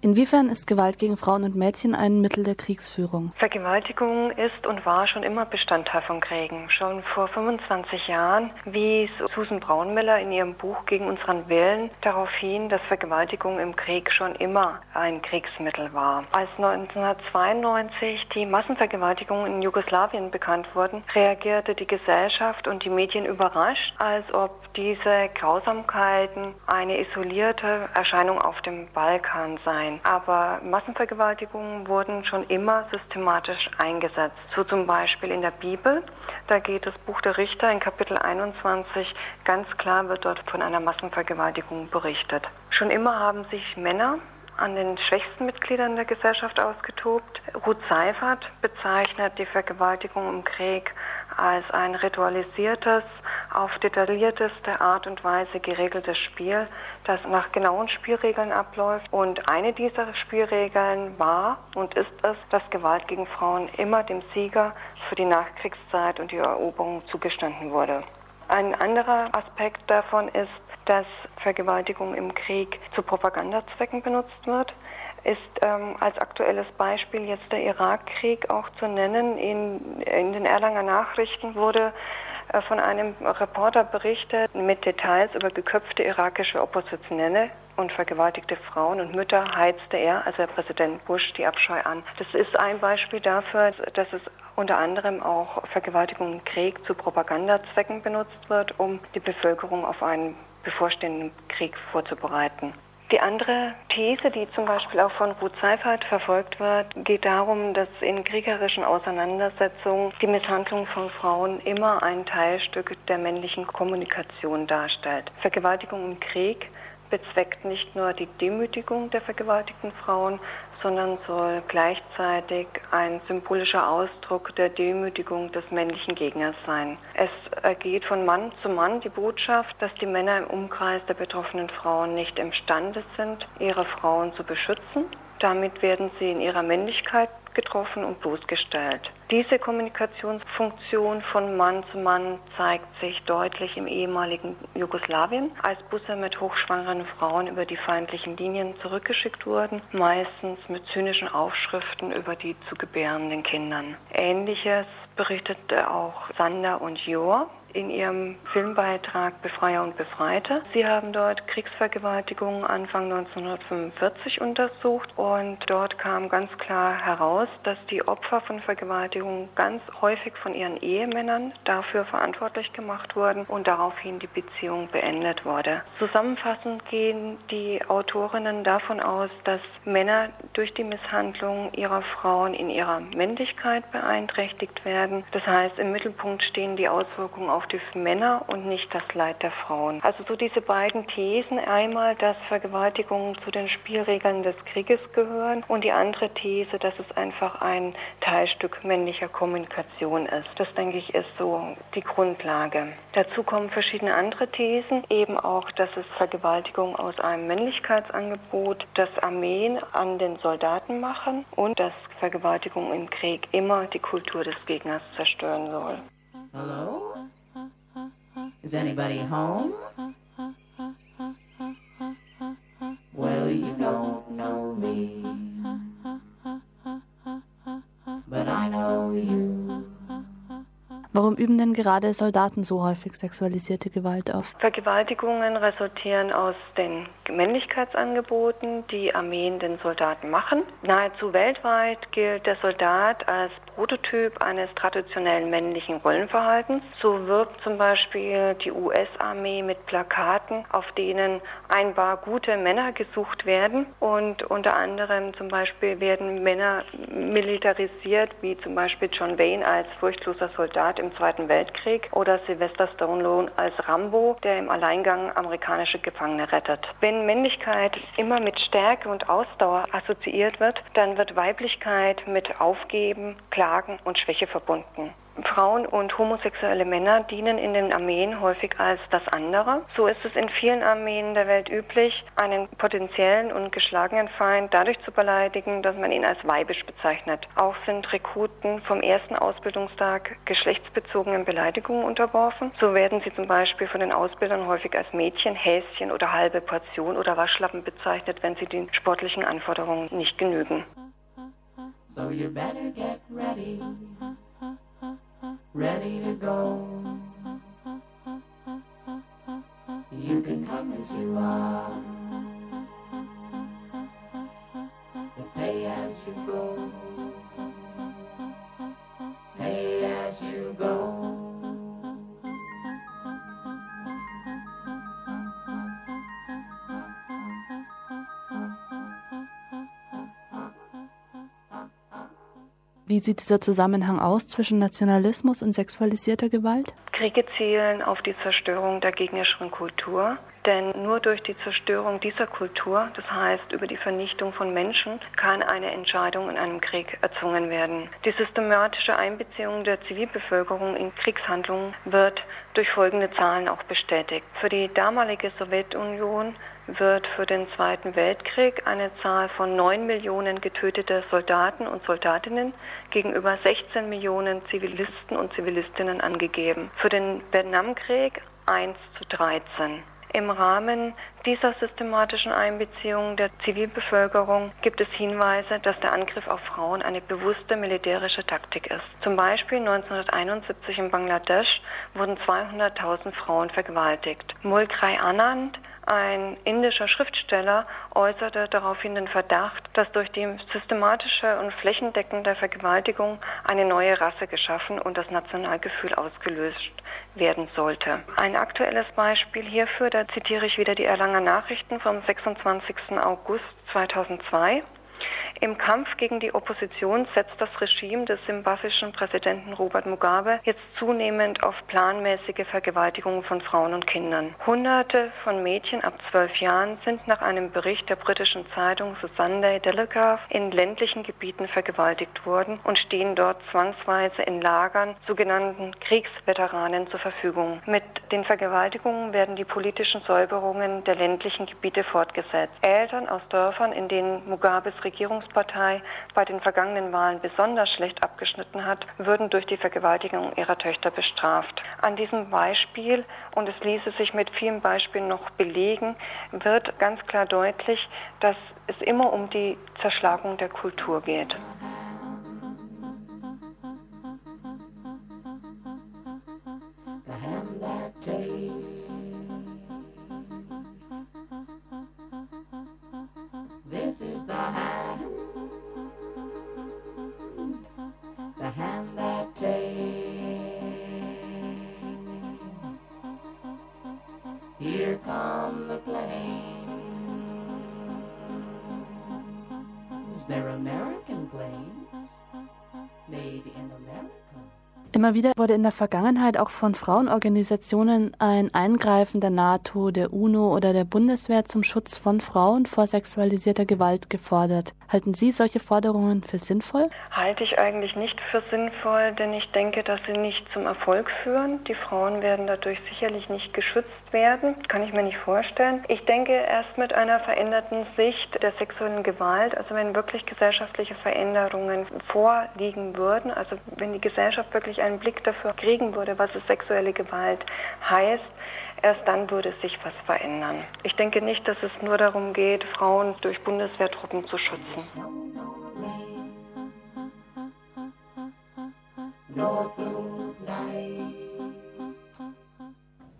Inwiefern ist Gewalt gegen Frauen und Mädchen ein Mittel der Kriegsführung? Vergewaltigung ist und war schon immer Bestandteil von Kriegen. Schon vor 25 Jahren wies Susan Braunmiller in ihrem Buch Gegen unseren Willen darauf hin, dass Vergewaltigung im Krieg schon immer ein Kriegsmittel war. Als 1992 die Massenvergewaltigungen in Jugoslawien bekannt wurden, reagierte die Gesellschaft und die Medien überrascht, als ob diese Grausamkeiten eine isolierte Erscheinung auf dem Balkan seien sein. Aber Massenvergewaltigungen wurden schon immer systematisch eingesetzt. So zum Beispiel in der Bibel. Da geht das Buch der Richter in Kapitel 21 ganz klar wird dort von einer Massenvergewaltigung berichtet. Schon immer haben sich Männer an den schwächsten Mitgliedern der Gesellschaft ausgetobt. Ruth Seifert bezeichnet die Vergewaltigung im Krieg als ein ritualisiertes, auf detaillierteste Art und Weise geregeltes Spiel, das nach genauen Spielregeln abläuft. Und eine dieser Spielregeln war und ist es, dass Gewalt gegen Frauen immer dem Sieger für die Nachkriegszeit und die Eroberung zugestanden wurde. Ein anderer Aspekt davon ist, dass Vergewaltigung im Krieg zu Propagandazwecken benutzt wird ist ähm, als aktuelles Beispiel jetzt der Irakkrieg auch zu nennen. In, in den Erlanger Nachrichten wurde von einem Reporter berichtet mit Details über geköpfte irakische Oppositionelle und vergewaltigte Frauen und Mütter heizte er, also Präsident Bush, die Abscheu an. Das ist ein Beispiel dafür, dass es unter anderem auch Vergewaltigung im Krieg zu Propagandazwecken benutzt wird, um die Bevölkerung auf einen bevorstehenden Krieg vorzubereiten. Die andere These, die zum Beispiel auch von Ruth Seifert verfolgt wird, geht darum, dass in kriegerischen Auseinandersetzungen die Misshandlung von Frauen immer ein Teilstück der männlichen Kommunikation darstellt. Vergewaltigung im Krieg bezweckt nicht nur die Demütigung der vergewaltigten Frauen, sondern soll gleichzeitig ein symbolischer Ausdruck der Demütigung des männlichen Gegners sein. Es ergeht von Mann zu Mann die Botschaft, dass die Männer im Umkreis der betroffenen Frauen nicht imstande sind, ihre Frauen zu beschützen. Damit werden sie in ihrer Männlichkeit getroffen und bloßgestellt. Diese Kommunikationsfunktion von Mann zu Mann zeigt sich deutlich im ehemaligen Jugoslawien, als Busse mit hochschwangeren Frauen über die feindlichen Linien zurückgeschickt wurden, meistens mit zynischen Aufschriften über die zu gebärenden Kindern. Ähnliches berichtete auch Sander und Jor in ihrem Filmbeitrag Befreier und Befreite. Sie haben dort Kriegsvergewaltigungen Anfang 1945 untersucht und dort kam ganz klar heraus, dass die Opfer von Vergewaltigungen ganz häufig von ihren Ehemännern dafür verantwortlich gemacht wurden und daraufhin die Beziehung beendet wurde. Zusammenfassend gehen die Autorinnen davon aus, dass Männer durch die Misshandlung ihrer Frauen in ihrer Männlichkeit beeinträchtigt werden. Das heißt, im Mittelpunkt stehen die Auswirkungen auf die Männer und nicht das Leid der Frauen. Also so diese beiden Thesen, einmal, dass Vergewaltigungen zu den Spielregeln des Krieges gehören und die andere These, dass es einfach ein Teilstück männlicher Kommunikation ist. Das denke ich ist so die Grundlage. Dazu kommen verschiedene andere Thesen, eben auch, dass es Vergewaltigung aus einem Männlichkeitsangebot, das Armeen an den Soldaten machen und dass Vergewaltigung im Krieg immer die Kultur des Gegners zerstören soll. Hello? Is anybody home? Well, you don't know me, but I know you. Warum üben denn gerade Soldaten so häufig sexualisierte Gewalt aus? Vergewaltigungen resultieren aus den Männlichkeitsangeboten, die Armeen den Soldaten machen. Nahezu weltweit gilt der Soldat als Prototyp eines traditionellen männlichen Rollenverhaltens. So wirbt zum Beispiel die US-Armee mit Plakaten, auf denen ein paar gute Männer gesucht werden und unter anderem zum Beispiel werden Männer militarisiert, wie zum Beispiel John Wayne als furchtloser Soldat im Zweiten Weltkrieg oder Sylvester Stallone als Rambo, der im Alleingang amerikanische Gefangene rettet. Wenn Männlichkeit immer mit Stärke und Ausdauer assoziiert wird, dann wird Weiblichkeit mit Aufgeben, Klagen und Schwäche verbunden. Frauen und homosexuelle Männer dienen in den Armeen häufig als das andere. So ist es in vielen Armeen der Welt üblich, einen potenziellen und geschlagenen Feind dadurch zu beleidigen, dass man ihn als weibisch bezeichnet. Auch sind Rekruten vom ersten Ausbildungstag geschlechtsbezogenen Beleidigungen unterworfen. So werden sie zum Beispiel von den Ausbildern häufig als Mädchen, Häschen oder halbe Portion oder Waschlappen bezeichnet, wenn sie den sportlichen Anforderungen nicht genügen. So you better get ready, ready to go. You can come as you are, pay as you go, pay as you go. Wie sieht dieser Zusammenhang aus zwischen Nationalismus und sexualisierter Gewalt? Kriege zielen auf die Zerstörung der gegnerischen Kultur. Denn nur durch die Zerstörung dieser Kultur, das heißt über die Vernichtung von Menschen, kann eine Entscheidung in einem Krieg erzwungen werden. Die systematische Einbeziehung der Zivilbevölkerung in Kriegshandlungen wird durch folgende Zahlen auch bestätigt. Für die damalige Sowjetunion wird für den Zweiten Weltkrieg eine Zahl von 9 Millionen getöteter Soldaten und Soldatinnen gegenüber 16 Millionen Zivilisten und Zivilistinnen angegeben. Für den Vietnamkrieg 1 zu 13. Im Rahmen dieser systematischen Einbeziehung der Zivilbevölkerung gibt es Hinweise, dass der Angriff auf Frauen eine bewusste militärische Taktik ist. Zum Beispiel 1971 in Bangladesch wurden 200.000 Frauen vergewaltigt. Mulkrai Anand, ein indischer Schriftsteller äußerte daraufhin den Verdacht, dass durch die systematische und flächendeckende Vergewaltigung eine neue Rasse geschaffen und das Nationalgefühl ausgelöst werden sollte. Ein aktuelles Beispiel hierfür, da zitiere ich wieder die Erlanger Nachrichten vom 26. August 2002. Im Kampf gegen die Opposition setzt das Regime des simbabwischen Präsidenten Robert Mugabe jetzt zunehmend auf planmäßige Vergewaltigungen von Frauen und Kindern. Hunderte von Mädchen ab zwölf Jahren sind nach einem Bericht der britischen Zeitung The Sunday Telegraph in ländlichen Gebieten vergewaltigt worden und stehen dort zwangsweise in Lagern sogenannten Kriegsveteranen zur Verfügung. Mit den Vergewaltigungen werden die politischen Säuberungen der ländlichen Gebiete fortgesetzt. Eltern aus Dörfern, in denen Mugabes Regierungspartei bei den vergangenen Wahlen besonders schlecht abgeschnitten hat, würden durch die Vergewaltigung ihrer Töchter bestraft. An diesem Beispiel, und es ließe sich mit vielen Beispielen noch belegen, wird ganz klar deutlich, dass es immer um die Zerschlagung der Kultur geht. This the hand that takes. Here come the planes. They're American planes, made in America. Immer wieder wurde in der Vergangenheit auch von Frauenorganisationen ein Eingreifen der NATO, der UNO oder der Bundeswehr zum Schutz von Frauen vor sexualisierter Gewalt gefordert. Halten Sie solche Forderungen für sinnvoll? Halte ich eigentlich nicht für sinnvoll, denn ich denke, dass sie nicht zum Erfolg führen. Die Frauen werden dadurch sicherlich nicht geschützt werden, kann ich mir nicht vorstellen. Ich denke, erst mit einer veränderten Sicht der sexuellen Gewalt, also wenn wirklich gesellschaftliche Veränderungen vorliegen würden, also wenn die Gesellschaft wirklich einen Blick dafür kriegen würde, was es sexuelle Gewalt heißt, erst dann würde sich was verändern. Ich denke nicht, dass es nur darum geht, Frauen durch Bundeswehrtruppen zu schützen.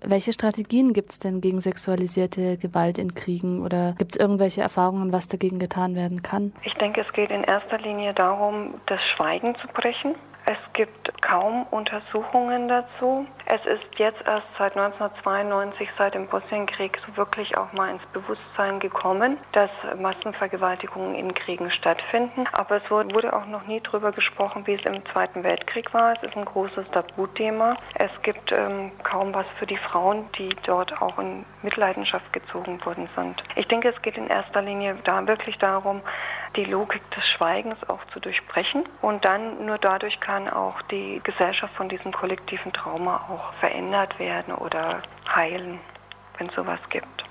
Welche Strategien gibt es denn gegen sexualisierte Gewalt in Kriegen oder gibt es irgendwelche Erfahrungen, was dagegen getan werden kann? Ich denke, es geht in erster Linie darum, das Schweigen zu brechen. Es gibt kaum Untersuchungen dazu. Es ist jetzt erst seit 1992, seit dem Bosnienkrieg, so wirklich auch mal ins Bewusstsein gekommen, dass Massenvergewaltigungen in Kriegen stattfinden. Aber es wurde auch noch nie darüber gesprochen, wie es im Zweiten Weltkrieg war. Es ist ein großes Tabuthema. Es gibt ähm, kaum was für die Frauen, die dort auch in Mitleidenschaft gezogen worden sind. Ich denke, es geht in erster Linie da wirklich darum, die Logik des Schweigens auch zu durchbrechen. Und dann nur dadurch kann auch die Gesellschaft von diesem kollektiven Trauma auch verändert werden oder heilen, wenn es sowas gibt.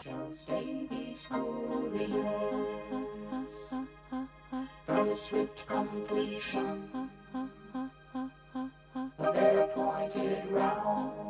Round.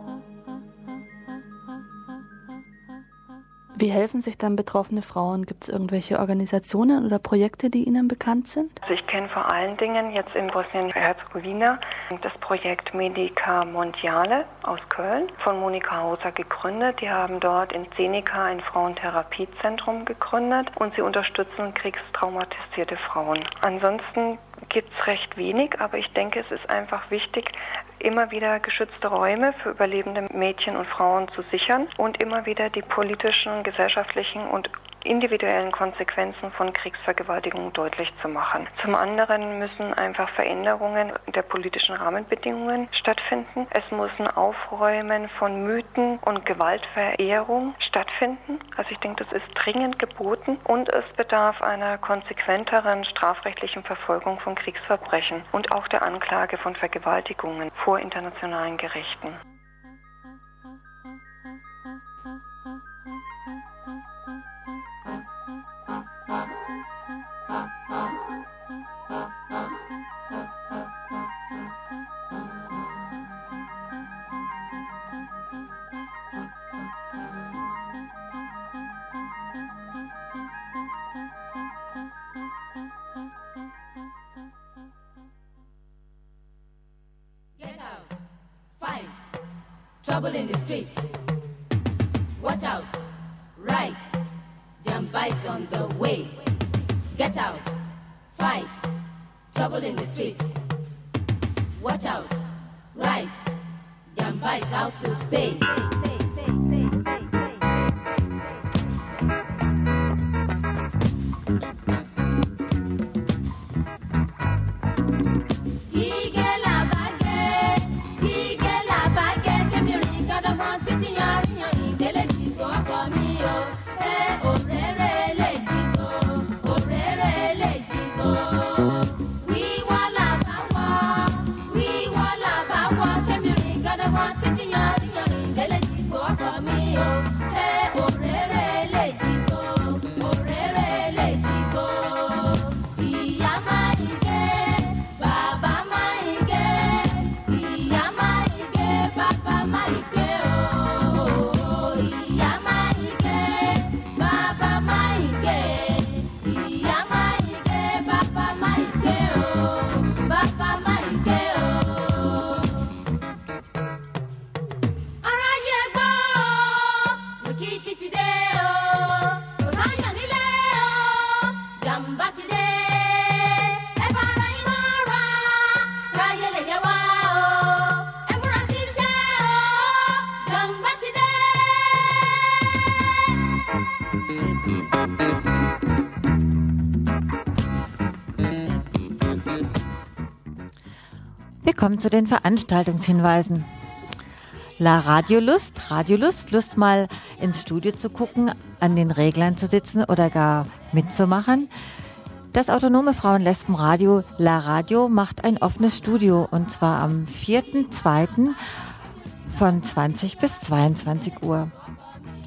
Wie helfen sich dann betroffene Frauen? Gibt es irgendwelche Organisationen oder Projekte, die Ihnen bekannt sind? Also ich kenne vor allen Dingen jetzt in Bosnien-Herzegowina das Projekt Medica Mondiale aus Köln von Monika Hauser gegründet. Die haben dort in Zenica ein Frauentherapiezentrum gegründet und sie unterstützen kriegstraumatisierte Frauen. Ansonsten gibt es recht wenig, aber ich denke, es ist einfach wichtig, immer wieder geschützte Räume für überlebende Mädchen und Frauen zu sichern und immer wieder die politischen, gesellschaftlichen und individuellen Konsequenzen von Kriegsvergewaltigung deutlich zu machen. Zum anderen müssen einfach Veränderungen der politischen Rahmenbedingungen stattfinden. Es muss ein Aufräumen von Mythen und Gewaltverehrung stattfinden. Also ich denke, das ist dringend geboten und es bedarf einer konsequenteren strafrechtlichen Verfolgung von Kriegsverbrechen und auch der Anklage von Vergewaltigungen vor internationalen Gerichten. Trouble in the streets. Watch out, right, jump bikes on the way. Get out, fight, trouble in the streets. Watch out, right, jump bikes out to stay. Kommen zu den Veranstaltungshinweisen. La Radiolust, Radiolust, Lust mal ins Studio zu gucken, an den Reglern zu sitzen oder gar mitzumachen. Das autonome Frauen-Lesben-Radio La Radio macht ein offenes Studio und zwar am 4.2. von 20 bis 22 Uhr.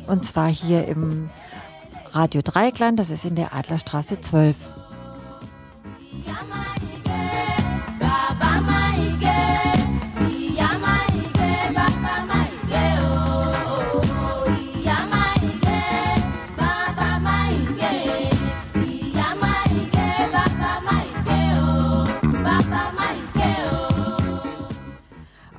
Und zwar hier im Radio Dreikland, das ist in der Adlerstraße 12.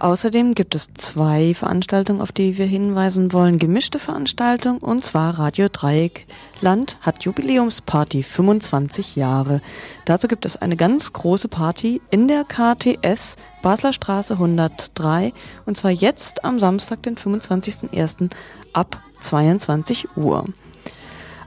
Außerdem gibt es zwei Veranstaltungen, auf die wir hinweisen wollen. Gemischte Veranstaltung und zwar Radio Dreieckland hat Jubiläumsparty 25 Jahre. Dazu gibt es eine ganz große Party in der KTS Basler Straße 103 und zwar jetzt am Samstag, den 25.01. ab 22 Uhr.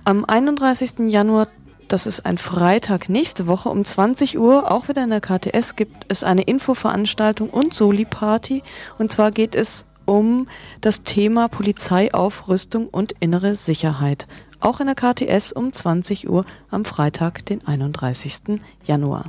Am 31. Januar das ist ein Freitag nächste Woche um 20 Uhr, auch wieder in der KTS, gibt es eine Infoveranstaltung und Soli-Party. Und zwar geht es um das Thema Polizeiaufrüstung und innere Sicherheit. auch in der KTS um 20 Uhr am Freitag, den 31. Januar.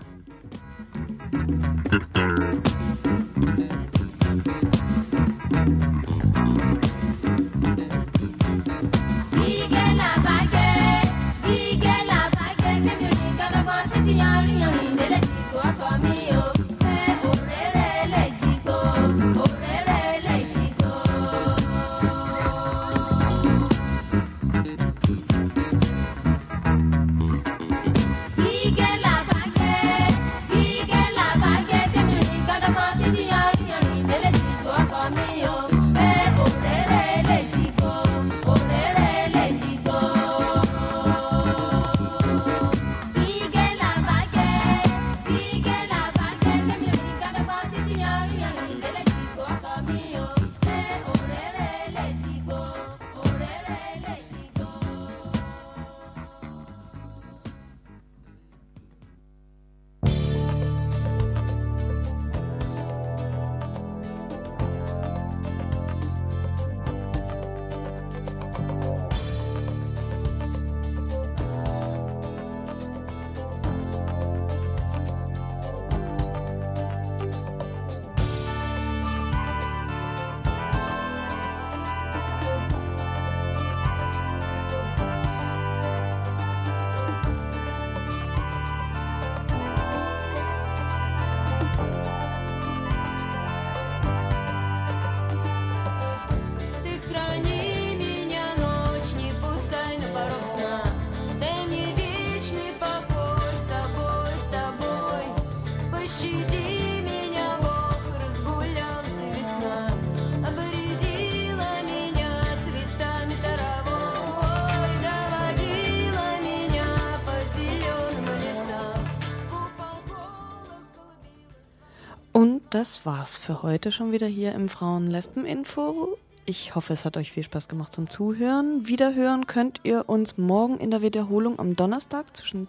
Das war's für heute schon wieder hier im Frauen-Lesben-Info. Ich hoffe, es hat euch viel Spaß gemacht zum Zuhören. Wiederhören könnt ihr uns morgen in der Wiederholung am Donnerstag zwischen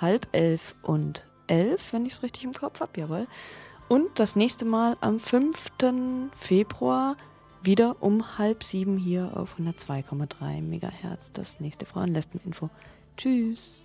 halb elf und elf, wenn ich es richtig im Kopf habe, jawohl. Und das nächste Mal am 5. Februar wieder um halb sieben hier auf 102,3 Megahertz. Das nächste Frauen-Lesben-Info. Tschüss.